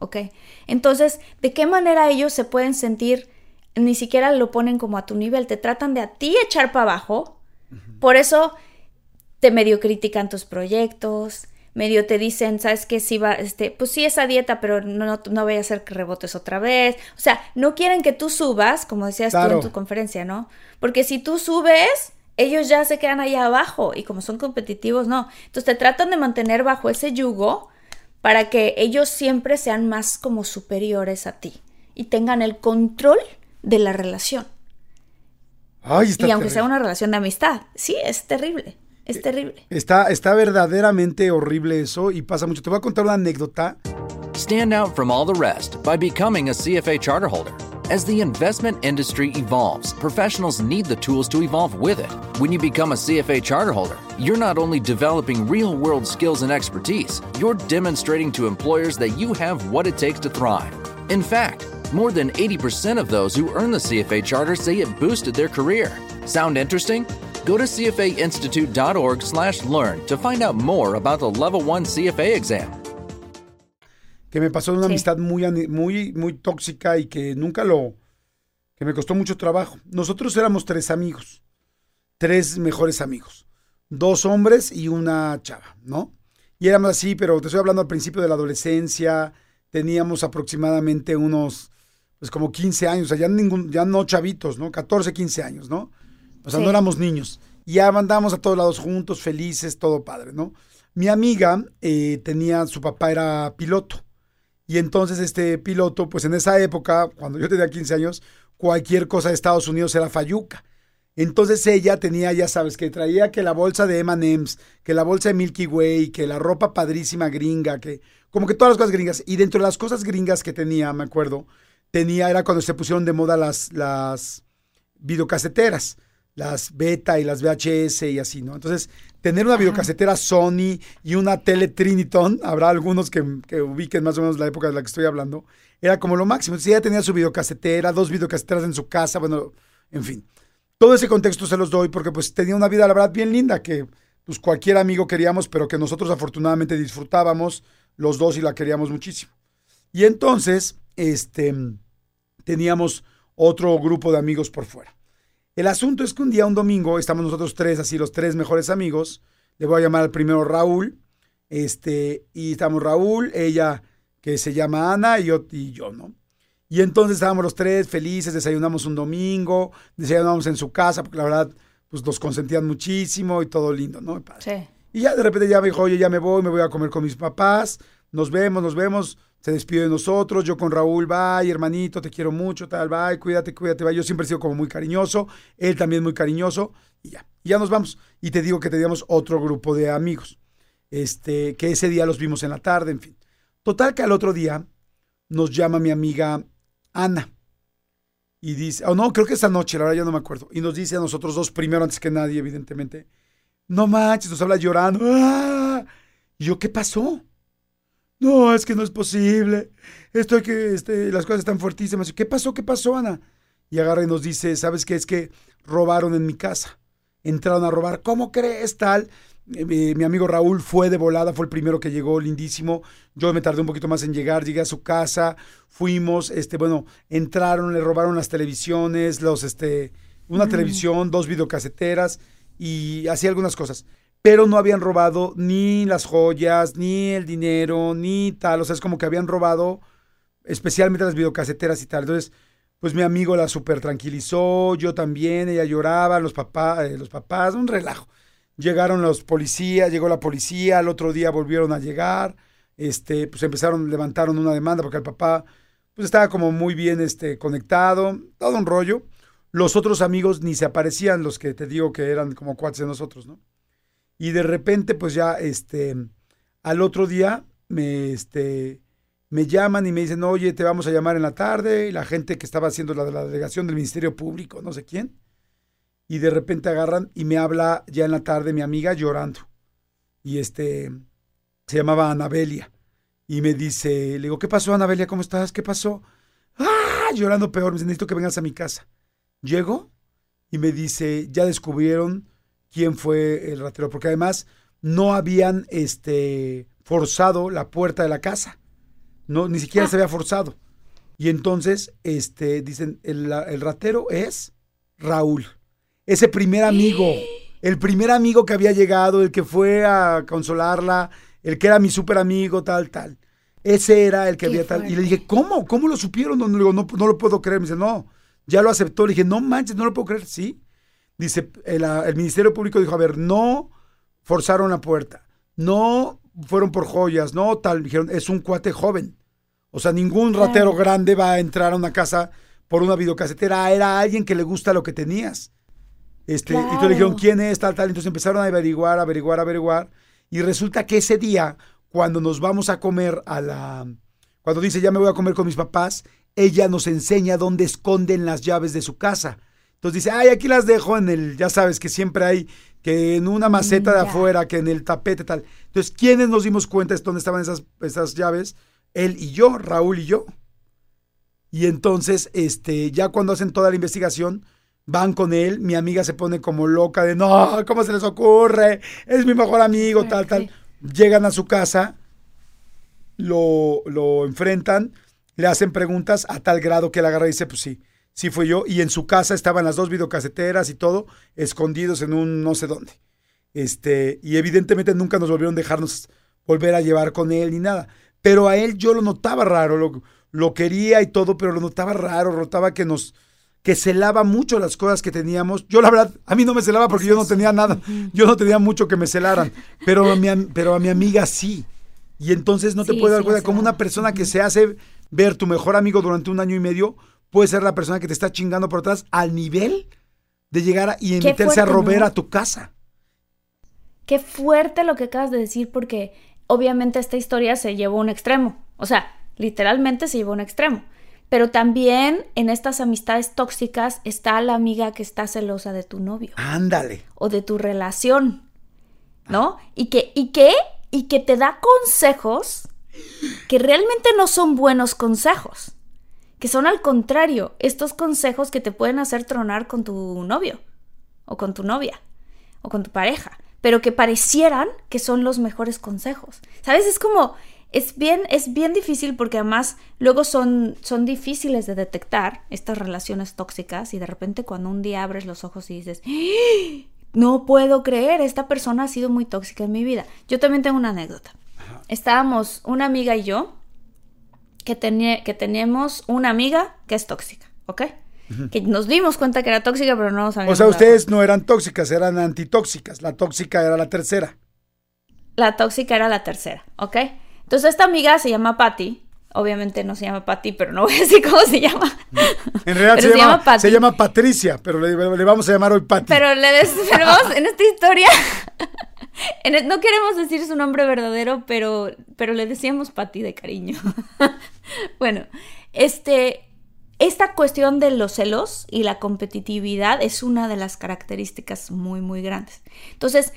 ¿Ok? Entonces, ¿de qué manera ellos se pueden sentir? Ni siquiera lo ponen como a tu nivel, te tratan de a ti echar para abajo. Por eso te medio critican tus proyectos, medio te dicen, ¿sabes qué? Si va, este, pues sí, esa dieta, pero no, no, no voy a hacer que rebotes otra vez. O sea, no quieren que tú subas, como decías tú en tu conferencia, ¿no? Porque si tú subes, ellos ya se quedan allá abajo y como son competitivos, no. Entonces te tratan de mantener bajo ese yugo para que ellos siempre sean más como superiores a ti y tengan el control de la relación. Ay, está Y aunque sea una relación de amistad, sí, es terrible, es terrible. Está, está verdaderamente horrible eso y pasa mucho. Te voy a contar una anécdota. Stand out from all the rest by becoming a CFA charter holder. As the investment industry evolves, professionals need the tools to evolve with it. When you become a CFA charter holder, you're not only developing real world skills and expertise, you're demonstrating to employers that you have what it takes to thrive. In fact, more than 80% of those who earn the CFA charter say it boosted their career. Sound interesting? Go to cfainstitute.org/learn to find out more about the Level 1 CFA exam. Que me pasó de una Sí. amistad muy, muy, muy tóxica y que nunca lo, que me costó mucho trabajo. Nosotros éramos tres amigos, tres mejores amigos, dos hombres y una chava, ¿no? Y éramos así, pero te estoy hablando al principio de la adolescencia, teníamos aproximadamente unos, pues como 15 años, o sea, ya, ningún, ya no chavitos, ¿no? 14, 15 años, ¿no? O sea, Sí. no éramos niños. Y ya andábamos a todos lados juntos, felices, todo padre, ¿no? Mi amiga eh, tenía, su papá era piloto. Y entonces este piloto, pues en esa época, cuando yo tenía 15 años, cualquier cosa de Estados Unidos era fayuca. Entonces ella tenía, ya sabes, que traía que la bolsa de M&M's, que la bolsa de Milky Way, que la ropa padrísima gringa, que como que todas las cosas gringas. Y dentro de las cosas gringas que tenía, me acuerdo, tenía, era cuando se pusieron de moda las, las videocaseteras, las beta y las VHS y así, ¿no? Entonces, tener una videocasetera Sony y una tele Triniton, habrá algunos que, que ubiquen más o menos la época de la que estoy hablando, era como lo máximo. Entonces, ella tenía su videocasetera, dos videocaseteras en su casa, bueno, en fin. Todo ese contexto se los doy porque pues tenía una vida, la verdad, bien linda, que pues cualquier amigo queríamos, pero que nosotros afortunadamente disfrutábamos los dos y la queríamos muchísimo. Y entonces, este, teníamos otro grupo de amigos por fuera. El asunto es que un día, un domingo, estamos nosotros tres, así los tres mejores amigos. Le voy a llamar al primero Raúl. Este, y estamos Raúl, ella que se llama Ana y yo, y yo, ¿no? Y entonces estábamos los tres felices, desayunamos un domingo, desayunamos en su casa, porque la verdad, pues nos consentían muchísimo y todo lindo, ¿no? Sí. Y ya de repente ya me dijo, oye, ya me voy, me voy a comer con mis papás, nos vemos, nos vemos, se despide de nosotros, yo con Raúl, bye, hermanito, te quiero mucho, tal, bye, cuídate, cuídate, bye. Yo siempre he sido como muy cariñoso, él también muy cariñoso, y ya, ya nos vamos. Y te digo que teníamos otro grupo de amigos, este, que ese día los vimos en la tarde, en fin. Total que al otro día nos llama mi amiga Ana. Y dice, oh no, creo que esa noche, la verdad ya no me acuerdo. Y nos dice a nosotros dos, primero antes que nadie, evidentemente, no manches, nos habla llorando. ¡Ah! Y yo, ¿qué pasó? No, es que no es posible. Esto que este, las cosas están fuertísimas. ¿Qué pasó? ¿Qué pasó, Ana? Y agarra y nos dice, ¿sabes qué? Es que robaron en mi casa. Entraron a robar. ¿Cómo crees tal? Eh, mi amigo Raúl fue de volada, fue el primero que llegó, lindísimo. Yo me tardé un poquito más en llegar, llegué a su casa, fuimos, este, bueno, entraron, le robaron las televisiones, los, este, una televisión, dos videocaseteras y así algunas cosas. Pero no habían robado ni las joyas, ni el dinero, ni tal. O sea, es como que habían robado especialmente las videocaseteras y tal. Entonces, pues mi amigo la super tranquilizó, yo también, ella lloraba, los papás, los papás, un relajo. Llegaron los policías, llegó la policía, al otro día volvieron a llegar, este, pues empezaron, levantaron una demanda porque el papá, pues estaba como muy bien, este, conectado, todo un rollo. Los otros amigos ni se aparecían, los que te digo que eran como cuates de nosotros, ¿no? Y de repente, pues ya, este, al otro día, me, este, me llaman y me dicen, oye, te vamos a llamar en la tarde, y la gente que estaba haciendo la la delegación del Ministerio Público, no sé quién, y de repente agarran y me habla ya en la tarde mi amiga llorando. Y este, se llamaba Anabelia. Y me dice, le digo, ¿qué pasó, Anabelia? ¿Cómo estás? ¿Qué pasó? ¡Ah! Llorando peor, me dice, necesito que vengas a mi casa. Llego y me dice, ya descubrieron quién fue el ratero, porque además no habían este, forzado la puerta de la casa. No, ni siquiera se había forzado. Y entonces, este, dicen, el, el ratero es Raúl. Ese primer amigo, el primer amigo que había llegado, el que fue a consolarla, el que era mi súper amigo, tal, tal. Ese era el que Qué había tal. Y le dije, ¿cómo? ¿Cómo lo supieron? No, no, no, no lo puedo creer. Me dice, no, ya lo aceptó. Le dije, no manches, no lo puedo creer. Sí. Dice, el, ah, el Ministerio Público dijo, a ver, no forzaron la puerta, no fueron por joyas, no tal. Dijeron, es un cuate joven. O sea, ningún ratero grande va a entrar a una casa por una videocasetera. Era alguien que le gusta lo que tenías. Este, Y tú le dijeron, ¿quién es? Tal, tal. Entonces empezaron a averiguar, averiguar, averiguar. Y resulta que ese día, cuando nos vamos a comer a la... Cuando dice, ya me voy a comer con mis papás, ella nos enseña dónde esconden las llaves de su casa. Entonces dice, ay, aquí las dejo en el, ya sabes que siempre hay, que en una maceta de afuera, que en el tapete, tal. Entonces, ¿quiénes nos dimos cuenta de dónde estaban esas, esas llaves? Él y yo, Raúl y yo. Y entonces, este, ya cuando hacen toda la investigación, van con él, mi amiga se pone como loca de, no, ¿cómo se les ocurre? Es mi mejor amigo, tal, tal. Llegan a su casa, lo, lo enfrentan, le hacen preguntas a tal grado que él agarra y dice, pues sí, sí fue yo. Y en su casa estaban las dos videocaseteras y todo, escondidos en un no sé dónde. Este, y evidentemente nunca nos volvieron a dejarnos volver a llevar con él ni nada. Pero a él yo lo notaba raro, lo, lo quería y todo, pero lo notaba raro, notaba que nos, que celaba mucho las cosas que teníamos. Yo la verdad, a mí no me celaba porque yo no tenía nada, yo no tenía mucho que me celaran, pero a mi, pero a mi amiga sí. Y entonces no te Sí, puedes dar sí, cuenta como una persona que se hace ver tu mejor amigo durante un año y medio puede ser la persona que te está chingando por atrás al nivel de llegar a- y meterse a robar ¿no? a tu casa. Qué fuerte lo que acabas de decir porque obviamente esta historia se llevó a un extremo. O sea, literalmente se llevó a un extremo. Pero también en estas amistades tóxicas está la amiga que está celosa de tu novio Ándale. o de tu relación, ¿no? Y que, y que, y que te da consejos que realmente no son buenos consejos, que son al contrario, estos consejos que te pueden hacer tronar con tu novio o con tu novia o con tu pareja, pero que parecieran que son los mejores consejos. ¿Sabes? Es como es bien es bien difícil porque además luego son son difíciles de detectar estas relaciones tóxicas y de repente cuando un día abres los ojos y dices, "¡Ah! no puedo creer, esta persona ha sido muy tóxica en mi vida. Yo también tengo una anécdota. Estábamos una amiga y yo que, que teníamos una amiga que es tóxica, ¿ok? Que nos dimos cuenta que era tóxica, pero no nos O sea, ustedes no eran tóxicas, eran antitóxicas. La tóxica era la tercera. La tóxica era la tercera, ¿ok? Entonces esta amiga se llama Patty. Obviamente no se llama Patty, pero no voy a decir cómo se llama. En realidad se, llama, Patty. se llama Patricia, pero le, le vamos a llamar hoy Pati. Pero, le des- pero vamos, en esta historia, no queremos decir su nombre verdadero, pero, pero le decíamos Patty de cariño. bueno, este, esta cuestión de los celos y la competitividad es una de las características muy, muy grandes. Entonces,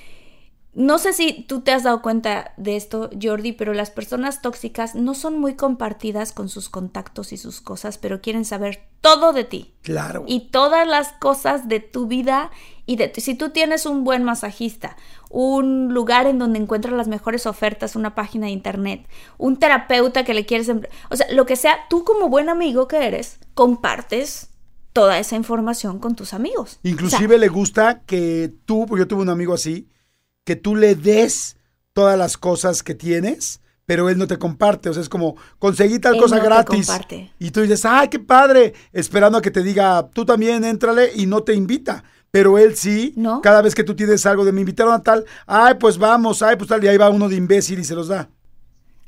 no sé si tú te has dado cuenta de esto, Jordi, pero las personas tóxicas no son muy compartidas con sus contactos y sus cosas, pero quieren saber todo de ti Claro. y todas las cosas de tu vida y de si tú tienes un buen masajista, un lugar en donde encuentras las mejores ofertas, una página de internet, un terapeuta que le quieres, empre- o sea, lo que sea, tú como buen amigo que eres, compartes toda esa información con tus amigos. Inclusive le gusta que tú, porque yo tuve un amigo así, que tú le des todas las cosas que tienes, pero él no te comparte. O sea, es como, conseguí tal Él cosa no te gratis. comparte. Y tú dices, ¡ay, qué padre! Esperando a que te diga, tú también, éntrale, y no te invita. Pero él sí, ¿No? cada vez que tú tienes algo de me invitaron a tal, ay, pues vamos, ay, pues tal, y ahí va uno de imbécil y se los da.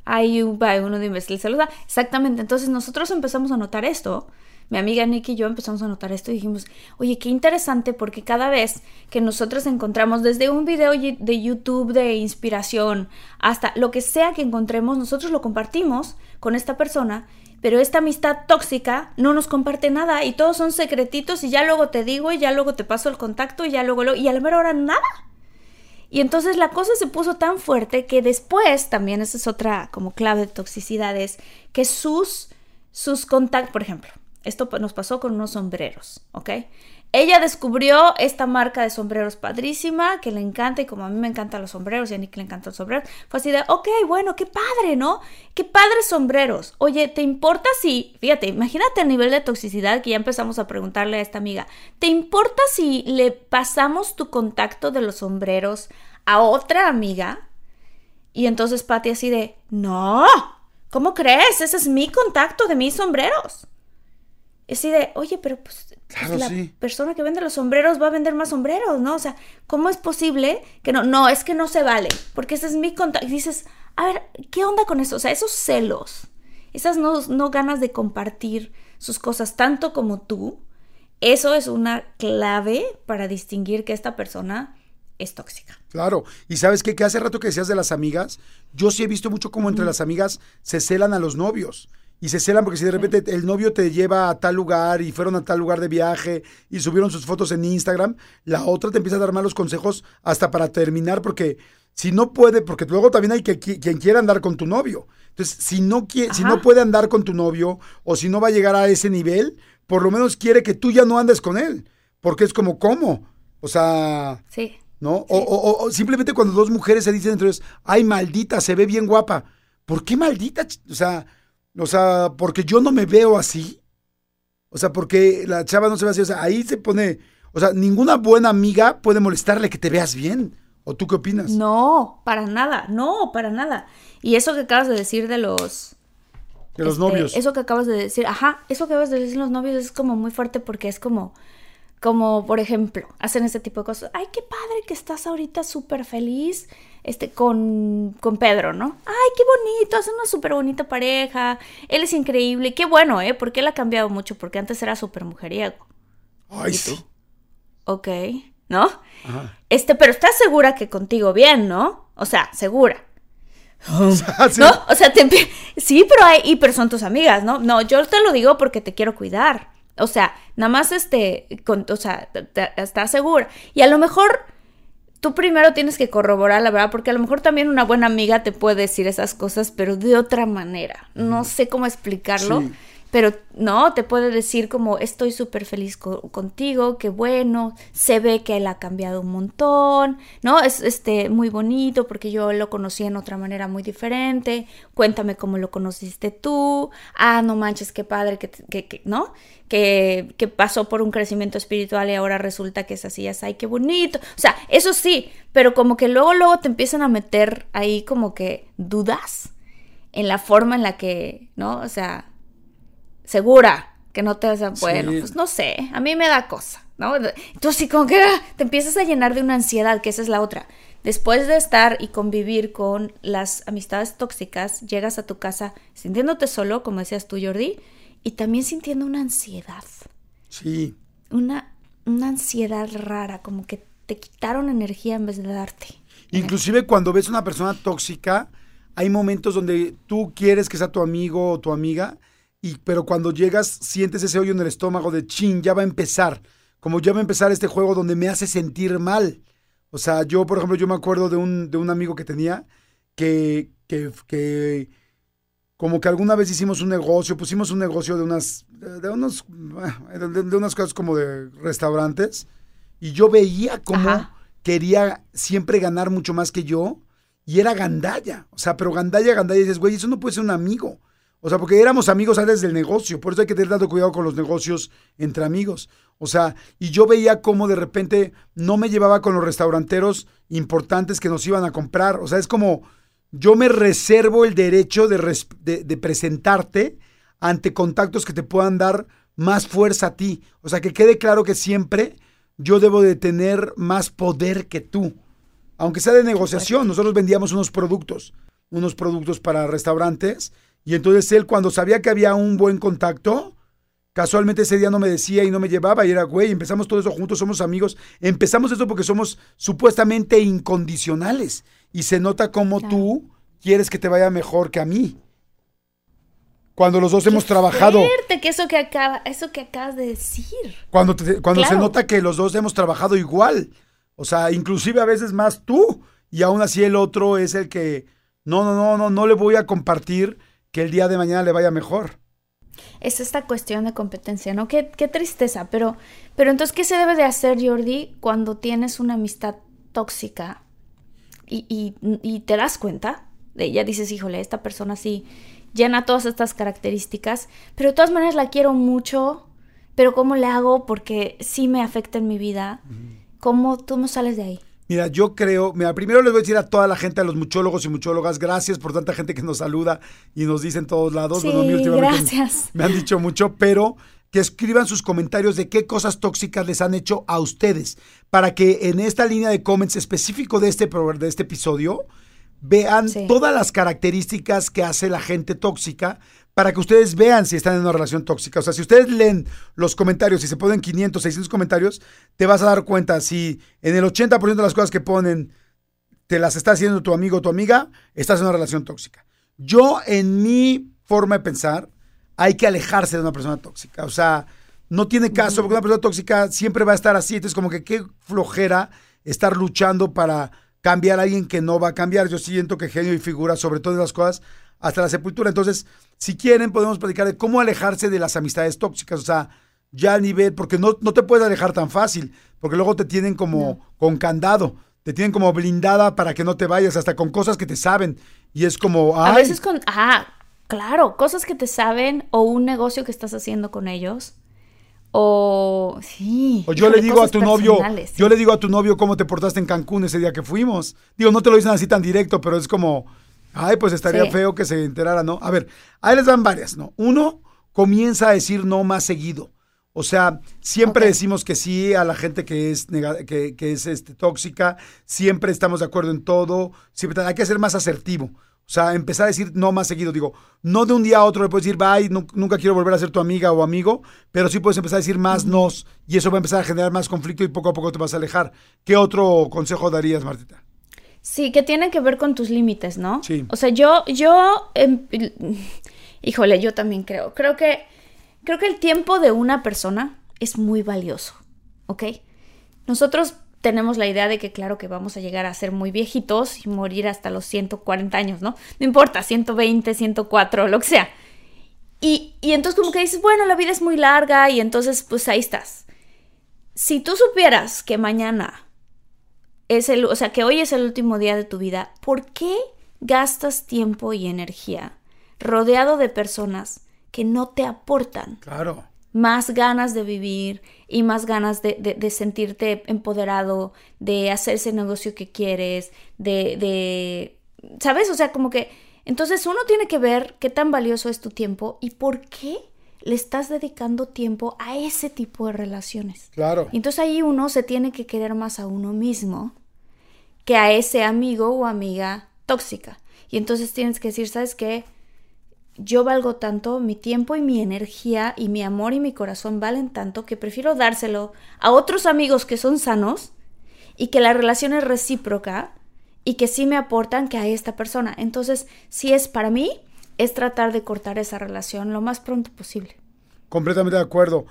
Un, va uno de imbécil se los da. Exactamente. Entonces nosotros empezamos a notar esto. Mi amiga Nicky y yo empezamos a notar esto y dijimos, oye, qué interesante porque cada vez que nosotros encontramos desde un video de YouTube de inspiración hasta lo que sea que encontremos, nosotros lo compartimos con esta persona, pero esta amistad tóxica no nos comparte nada y todos son secretitos y ya luego te digo y ya luego te paso el contacto y ya luego lo, y a la mera hora nada. Y entonces la cosa se puso tan fuerte que después, también esa es otra como clave de toxicidad, es que sus, sus contactos, por ejemplo, esto nos pasó con unos sombreros, ¿ok? Ella descubrió esta marca de sombreros padrísima, que le encanta, y como a mí me encantan los sombreros y a Nick le encantan los sombreros, fue así de, ok, bueno, qué padre, ¿no? Qué padres sombreros. Oye, ¿te importa si, fíjate, imagínate el nivel de toxicidad que ya empezamos a preguntarle a esta amiga, ¿te importa si le pasamos tu contacto de los sombreros a otra amiga? Y entonces Patty así de, no, ¿cómo crees? Ese es mi contacto de mis sombreros. Es así de, oye, pero pues, pues la sí. persona que vende los sombreros va a vender más sombreros, ¿no? O sea, ¿cómo es posible que no? No, es que no se vale, porque ese es mi contacto. Y dices, a ver, ¿qué onda con eso? O sea, esos celos, esas no, no ganas de compartir sus cosas tanto como tú, eso es una clave para distinguir que esta persona es tóxica. Claro, y sabes qué? que hace rato que decías de las amigas, yo sí he visto mucho cómo entre las amigas se celan a los novios. Y se celan porque si de repente el novio te lleva a tal lugar y fueron a tal lugar de viaje y subieron sus fotos en Instagram, la otra te empieza a dar malos consejos hasta para terminar porque si no puede, porque luego también hay que, qui- quien quiera andar con tu novio. Entonces, si no, quie- si no puede andar con tu novio o si no va a llegar a ese nivel, por lo menos quiere que tú ya no andes con él. Porque es como, ¿cómo? O sea, Sí. ¿no? O, o- o- o simplemente cuando dos mujeres se dicen entre ellos, ay, maldita, se ve bien guapa. ¿Por qué maldita? O sea, o sea, porque yo no me veo así. O sea, porque la chava no se ve así. O sea, ahí se pone. O sea, ninguna buena amiga puede molestarle que te veas bien. ¿O tú qué opinas? No, para nada, no, para nada. Y eso que acabas de decir de los... De los este, novios. Eso que acabas de decir, ajá, eso que acabas de decir de los novios es como muy fuerte porque es como, como por ejemplo, hacen este tipo de cosas. Ay, qué padre que estás ahorita súper feliz este, con, con Pedro, ¿no? Ay, qué bonito, es una súper bonita pareja, él es increíble, qué bueno, ¿eh? Porque él ha cambiado mucho, porque antes era súper mujeriego. Ay, sí. Ok, ¿no? Ajá. Este, pero estás segura que contigo bien, ¿no? O sea, segura. Sí. ¿No? O sea, te sí, pero hay, y pero son tus amigas, ¿no? No, yo te lo digo porque te quiero cuidar. O sea, nada más este, con- o sea, estás segura. Y a lo mejor tú primero tienes que corroborar la verdad, porque a lo mejor también una buena amiga te puede decir esas cosas, pero de otra manera. No sé cómo explicarlo. Sí. Pero no, te puede decir como estoy súper feliz co- contigo, qué bueno, se ve que él ha cambiado un montón, ¿no? Es este muy bonito porque yo lo conocí en otra manera muy diferente. Cuéntame cómo lo conociste tú. Ah, no manches, qué padre, que, que, que- ¿no? Que, que pasó por un crecimiento espiritual y ahora resulta que es así, ya ay, qué bonito. O sea, eso sí, pero como que luego, luego te empiezan a meter ahí como que dudas en la forma en la que, ¿no? O sea, segura que no te vas bueno, Sí. pues no sé, a mí me da cosa, ¿no? Entonces sí como que ah, te empiezas a llenar de una ansiedad, que esa es la otra. Después de estar y convivir con las amistades tóxicas, llegas a tu casa sintiéndote solo, como decías tú, Jordi, y también sintiendo una ansiedad, Sí. una, una ansiedad rara, como que te quitaron energía en vez de darte. Inclusive cuando ves una persona tóxica, hay momentos donde tú quieres que sea tu amigo o tu amiga, y, pero cuando llegas sientes ese hoyo en el estómago de chin, ya va a empezar. Como ya va a empezar este juego donde me hace sentir mal. O sea, yo, por ejemplo, yo me acuerdo de un, de un amigo que tenía que, que, que como que alguna vez hicimos un negocio, pusimos un negocio de unas, de unos, de, de unas cosas como de restaurantes, y yo veía cómo Ajá. quería siempre ganar mucho más que yo, y era gandalla, o sea, pero gandalla, gandalla, y dices, güey, eso no puede ser un amigo. O sea, porque éramos amigos antes del negocio, por eso hay que tener tanto cuidado con los negocios entre amigos. O sea, y yo veía cómo de repente no me llevaba con los restauranteros importantes que nos iban a comprar. O sea, es como, yo me reservo el derecho de, res- de- de presentarte ante contactos que te puedan dar más fuerza a ti. O sea, que quede claro que siempre yo debo de tener más poder que tú. Aunque sea de negociación, nosotros vendíamos unos productos, unos productos para restaurantes. Y entonces él cuando sabía que había un buen contacto, casualmente ese día no me decía y no me llevaba y era, güey, empezamos todo eso juntos, somos amigos. Empezamos esto porque somos supuestamente incondicionales. Y se nota como Claro. tú quieres que te vaya mejor que a mí. Cuando los dos Qué hemos trabajado. fuerte que eso que acaba, eso que acabas de decir. Cuando, te- cuando se nota que los dos hemos trabajado igual. O sea, inclusive a veces más tú. Y aún así el otro es el que, no, no, no, no, no le voy a compartir que el día de mañana le vaya mejor. Es esta cuestión de competencia, ¿no? Qué, qué tristeza, pero, pero entonces, ¿qué se debe de hacer, Jordi, cuando tienes una amistad tóxica y, y- y te das cuenta? De ella dices, híjole, esta persona sí llena todas estas características, pero de todas maneras la quiero mucho, pero ¿cómo le hago? Porque sí me afecta en mi vida. ¿Cómo tú no sales de ahí? Mira, yo creo, mira, primero les voy a decir a toda la gente, a los muchólogos y muchólogas, gracias por tanta gente que nos saluda y nos dice en todos lados. Sí, Bueno, a mí últimamente gracias. Me han dicho mucho, pero que escriban sus comentarios de qué cosas tóxicas les han hecho a ustedes, para que en esta línea de comments específico de este, de este episodio vean Sí. todas las características que hace la gente tóxica para que ustedes vean si están en una relación tóxica. O sea, si ustedes leen los comentarios y se ponen 500, 600 comentarios, te vas a dar cuenta si en el 80% de las cosas que ponen te las está haciendo tu amigo o tu amiga, estás en una relación tóxica. Yo, en mi forma de pensar, hay que alejarse de una persona tóxica. O sea, no tiene caso, porque una persona tóxica siempre va a estar así. Entonces, como que qué flojera estar luchando para cambiar a alguien que no va a cambiar. Yo siento que genio y figura sobre todas las cosas hasta la sepultura. Entonces, si quieren, podemos platicar de cómo alejarse de las amistades tóxicas. O sea, ya a nivel, porque no, no te puedes alejar tan fácil, porque luego te tienen como con candado, te tienen como blindada para que no te vayas, hasta con cosas que te saben. Y es como, A veces con, ah, claro, cosas que te saben o un negocio que estás haciendo con ellos. O sí. O yo le digo a tu novio, yo le digo a tu novio cómo te portaste en Cancún ese día que fuimos. Digo, no te lo dicen así tan directo, pero es como, ay, pues estaría Sí. feo que se enterara, ¿no? A ver, ahí les dan varias, ¿no? Uno, comienza a decir no más seguido. O sea, siempre decimos que sí a la gente que es, que, que es este, tóxica, siempre estamos de acuerdo en todo, siempre hay que ser más asertivo. O sea, empezar a decir no más seguido. Digo, no de un día a otro le puedes decir, bye, nu- nunca quiero volver a ser tu amiga o amigo, pero sí puedes empezar a decir más nos y eso va a empezar a generar más conflicto y poco a poco te vas a alejar. ¿Qué otro consejo darías, Martita? Sí, que tiene que ver con tus límites, ¿no? Sí. O sea, yo, yo, em, híjole, yo también creo. Creo que, creo que el tiempo de una persona es muy valioso, ¿ok? Nosotros tenemos la idea de que claro que vamos a llegar a ser muy viejitos y morir hasta los 140 años, ¿no? No importa, 120, 104, lo que sea. Y, y entonces como que dices, bueno, la vida es muy larga y entonces pues ahí estás. Si tú supieras que mañana es el, o sea, que hoy es el último día de tu vida, ¿por qué gastas tiempo y energía rodeado de personas que no te aportan Claro. más ganas de vivir y más ganas de, de- de sentirte empoderado, de hacer ese negocio que quieres, de, de, ¿sabes? O sea, como que, entonces uno tiene que ver qué tan valioso es tu tiempo y por qué le estás dedicando tiempo a ese tipo de relaciones. Claro. Y entonces ahí uno se tiene que querer más a uno mismo que a ese amigo o amiga tóxica. Y entonces tienes que decir, ¿sabes qué? Yo valgo tanto, mi tiempo y mi energía y mi amor y mi corazón valen tanto que prefiero dárselo a otros amigos que son sanos y que la relación es recíproca y que sí me aportan que a esta persona. Entonces, si es para mí, es tratar de cortar esa relación lo más pronto posible. Completamente de acuerdo.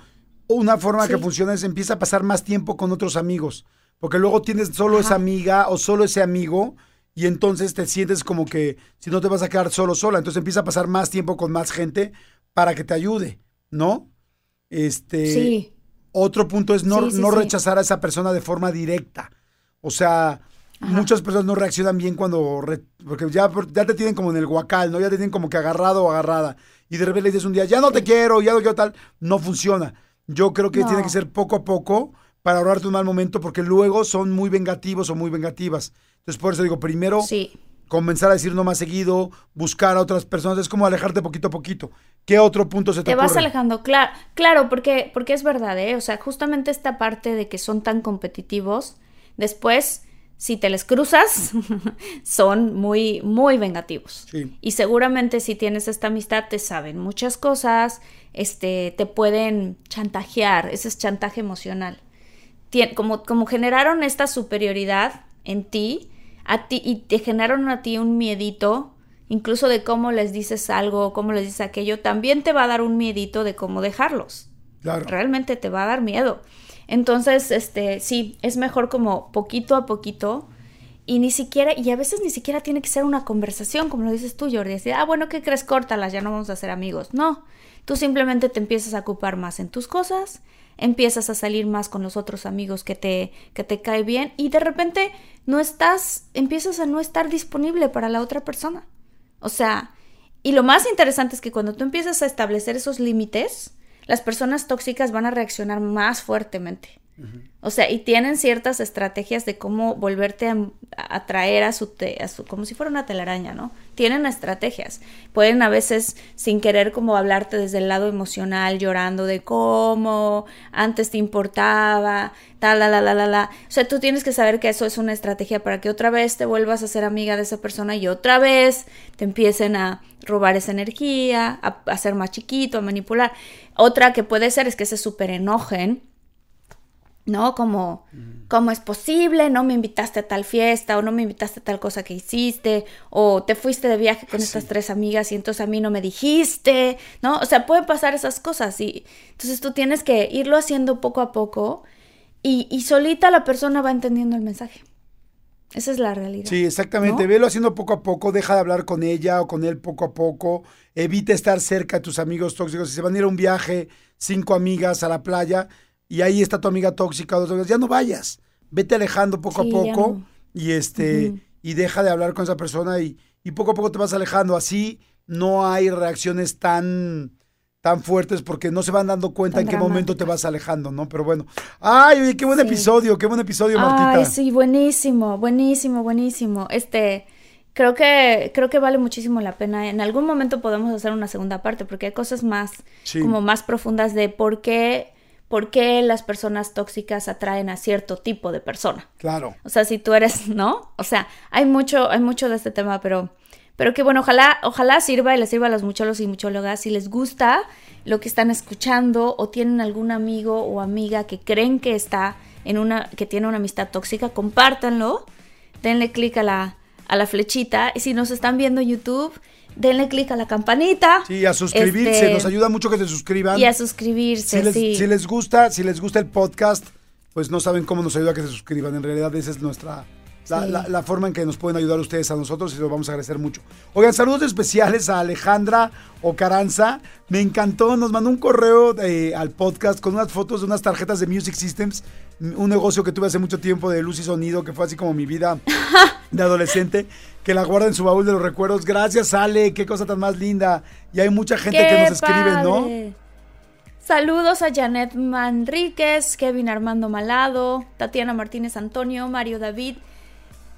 Una forma que funciona es empieza a pasar más tiempo con otros amigos, porque luego tienes solo esa amiga o solo ese amigo y entonces te sientes como que si no te vas a quedar solo sola, entonces empieza a pasar más tiempo con más gente para que te ayude, ¿no? Este Sí. otro punto es no, Sí, sí, no rechazar a esa persona de forma directa. O sea, muchas personas no reaccionan bien cuando, re- porque ya, ya te tienen como en el guacal, ¿no? Ya te tienen como que agarrado o agarrada. Y de repente le dices un día, ya no te quiero, ya no quiero tal. No funciona. Yo creo que No. tiene que ser poco a poco para ahorrarte un mal momento, porque luego son muy vengativos o muy vengativas. Entonces, por eso digo, primero Sí. comenzar a decir no más seguido, buscar a otras personas, es como alejarte poquito a poquito. ¿Qué otro punto se te, Te vas ocurre? alejando, claro, claro, porque, porque es verdad, ¿eh? O sea, justamente esta parte de que son tan competitivos, después, si te les cruzas, son muy, muy vengativos. Sí. Y seguramente si tienes esta amistad, te saben muchas cosas, este, te pueden chantajear, ese es chantaje emocional. Tien- como, como generaron esta superioridad en ti, a ti, y te generaron a ti un miedito, incluso de cómo les dices algo, cómo les dices aquello, también te va a dar un miedito de cómo dejarlos. Claro. Realmente te va a dar miedo. Entonces, este, sí, es mejor como poquito a poquito y ni siquiera, y a veces ni siquiera tiene que ser una conversación, como lo dices tú, Jordi, decir, ah, bueno, ¿qué crees? Córtalas, ya no vamos a ser amigos. No, tú simplemente te empiezas a ocupar más en tus cosas, empiezas a salir más con los otros amigos que te, que te cae bien y de repente no estás, empiezas a no estar disponible para la otra persona. O sea, y lo más interesante es que cuando tú empiezas a establecer esos límites, las personas tóxicas van a reaccionar más fuertemente. O sea, y tienen ciertas estrategias de cómo volverte a atraer a su, te, a su, como si fuera una telaraña, ¿no? Tienen estrategias. Pueden a veces, sin querer, como hablarte desde el lado emocional, llorando de cómo antes te importaba, tal, la, la, la, la, la. O sea, tú tienes que saber que eso es una estrategia para que otra vez te vuelvas a ser amiga de esa persona y otra vez te empiecen a robar esa energía, a, a ser más chiquito, a manipular. Otra que puede ser es que se súper enojen ¿no? Como, ¿cómo es posible? No me invitaste a tal fiesta o no me invitaste a tal cosa que hiciste o te fuiste de viaje con estas tres amigas y entonces a mí no me dijiste, ¿no? O sea, pueden pasar esas cosas y entonces tú tienes que irlo haciendo poco a poco y, y solita la persona va entendiendo el mensaje. Esa es la realidad. Sí, exactamente. ¿no? Velo haciendo poco a poco, deja de hablar con ella o con él poco a poco, evita estar cerca de tus amigos tóxicos. Si se van a ir a un viaje, cinco amigas a la playa, y ahí está tu amiga tóxica, ya no vayas, vete alejando poco Sí, a poco no. y este y deja de hablar con esa persona y, y poco a poco te vas alejando. Así no hay reacciones tan tan fuertes porque no se van dando cuenta Tan en qué momento te vas alejando, ¿no? Pero bueno. Ay, oye, qué buen episodio, qué buen episodio, Martita. Ay, sí, buenísimo, buenísimo, buenísimo. Este, creo que, creo que vale muchísimo la pena. En algún momento podemos hacer una segunda parte, porque hay cosas más, Sí. como más profundas de por qué, por qué las personas tóxicas atraen a cierto tipo de persona. Claro. O sea, si tú eres, ¿no? O sea, hay mucho, hay mucho de este tema, pero, pero que bueno, ojalá, ojalá sirva y les sirva a los muchólogos y muchólogas. Si les gusta lo que están escuchando o tienen algún amigo o amiga que creen que está en una, que tiene una amistad tóxica, compártanlo, denle clic a la, a la flechita. Y si nos están viendo en YouTube, denle clic a la campanita. Sí, a suscribirse, Este, nos ayuda mucho que se suscriban. Y a suscribirse, Si les, sí. si les gusta, si les gusta el podcast, pues no saben cómo nos ayuda a que se suscriban. En realidad esa es nuestra la, Sí. la- la forma en que nos pueden ayudar ustedes a nosotros y lo vamos a agradecer mucho. Oigan, saludos especiales a Alejandra Ocaranza. Me encantó, nos mandó un correo al podcast con unas fotos de unas tarjetas de Music Systems, un negocio que tuve hace mucho tiempo de luz y sonido, que fue así como mi vida de adolescente, que la guarda en su baúl de los recuerdos. Gracias, Ale, qué cosa tan más linda. Y hay mucha gente que ¡Qué nos escribe, ¿no? Saludos a Janet Manríquez, Kevin Armando Malado, Tatiana Martínez Antonio, Mario David,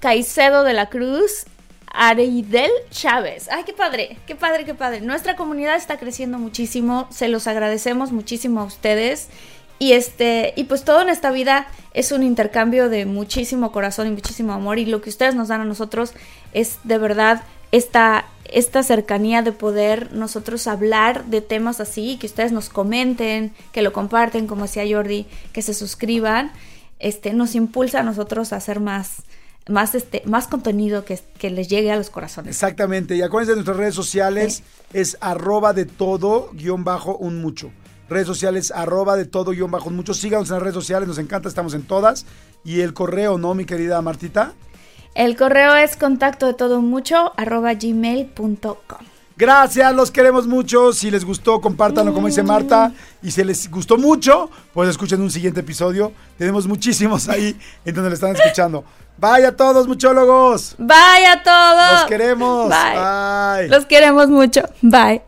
Caicedo de la Cruz, Areidel Chávez. Ay, qué padre, qué padre, qué padre. Nuestra comunidad está creciendo muchísimo, se los agradecemos muchísimo a ustedes. Y este, y pues todo en esta vida es un intercambio de muchísimo corazón y muchísimo amor. Y lo que ustedes nos dan a nosotros es de verdad esta, esta cercanía de poder nosotros hablar de temas así, que ustedes nos comenten, que lo comparten, como decía Jordi, que se suscriban, este, nos impulsa a nosotros a hacer más, más, este, más contenido que, que les llegue a los corazones. Exactamente. Y acuérdense de nuestras redes sociales. Es arroba de todo guion bajo un mucho. Redes sociales arroba de todo guion bajo un mucho. Síganos en las redes sociales. Nos encanta. Estamos en todas. Y el correo, ¿no, mi querida Martita? El correo es contacto de todo mucho arroba gmail.com. Gracias, los queremos mucho. Si les gustó, compártanlo como dice Marta. Y si les gustó mucho, pues escuchen un siguiente episodio. Tenemos muchísimos ahí en donde lo están escuchando. Bye a todos, muchólogos. Bye a todos. Los queremos. Bye. Bye. Los queremos mucho. Bye.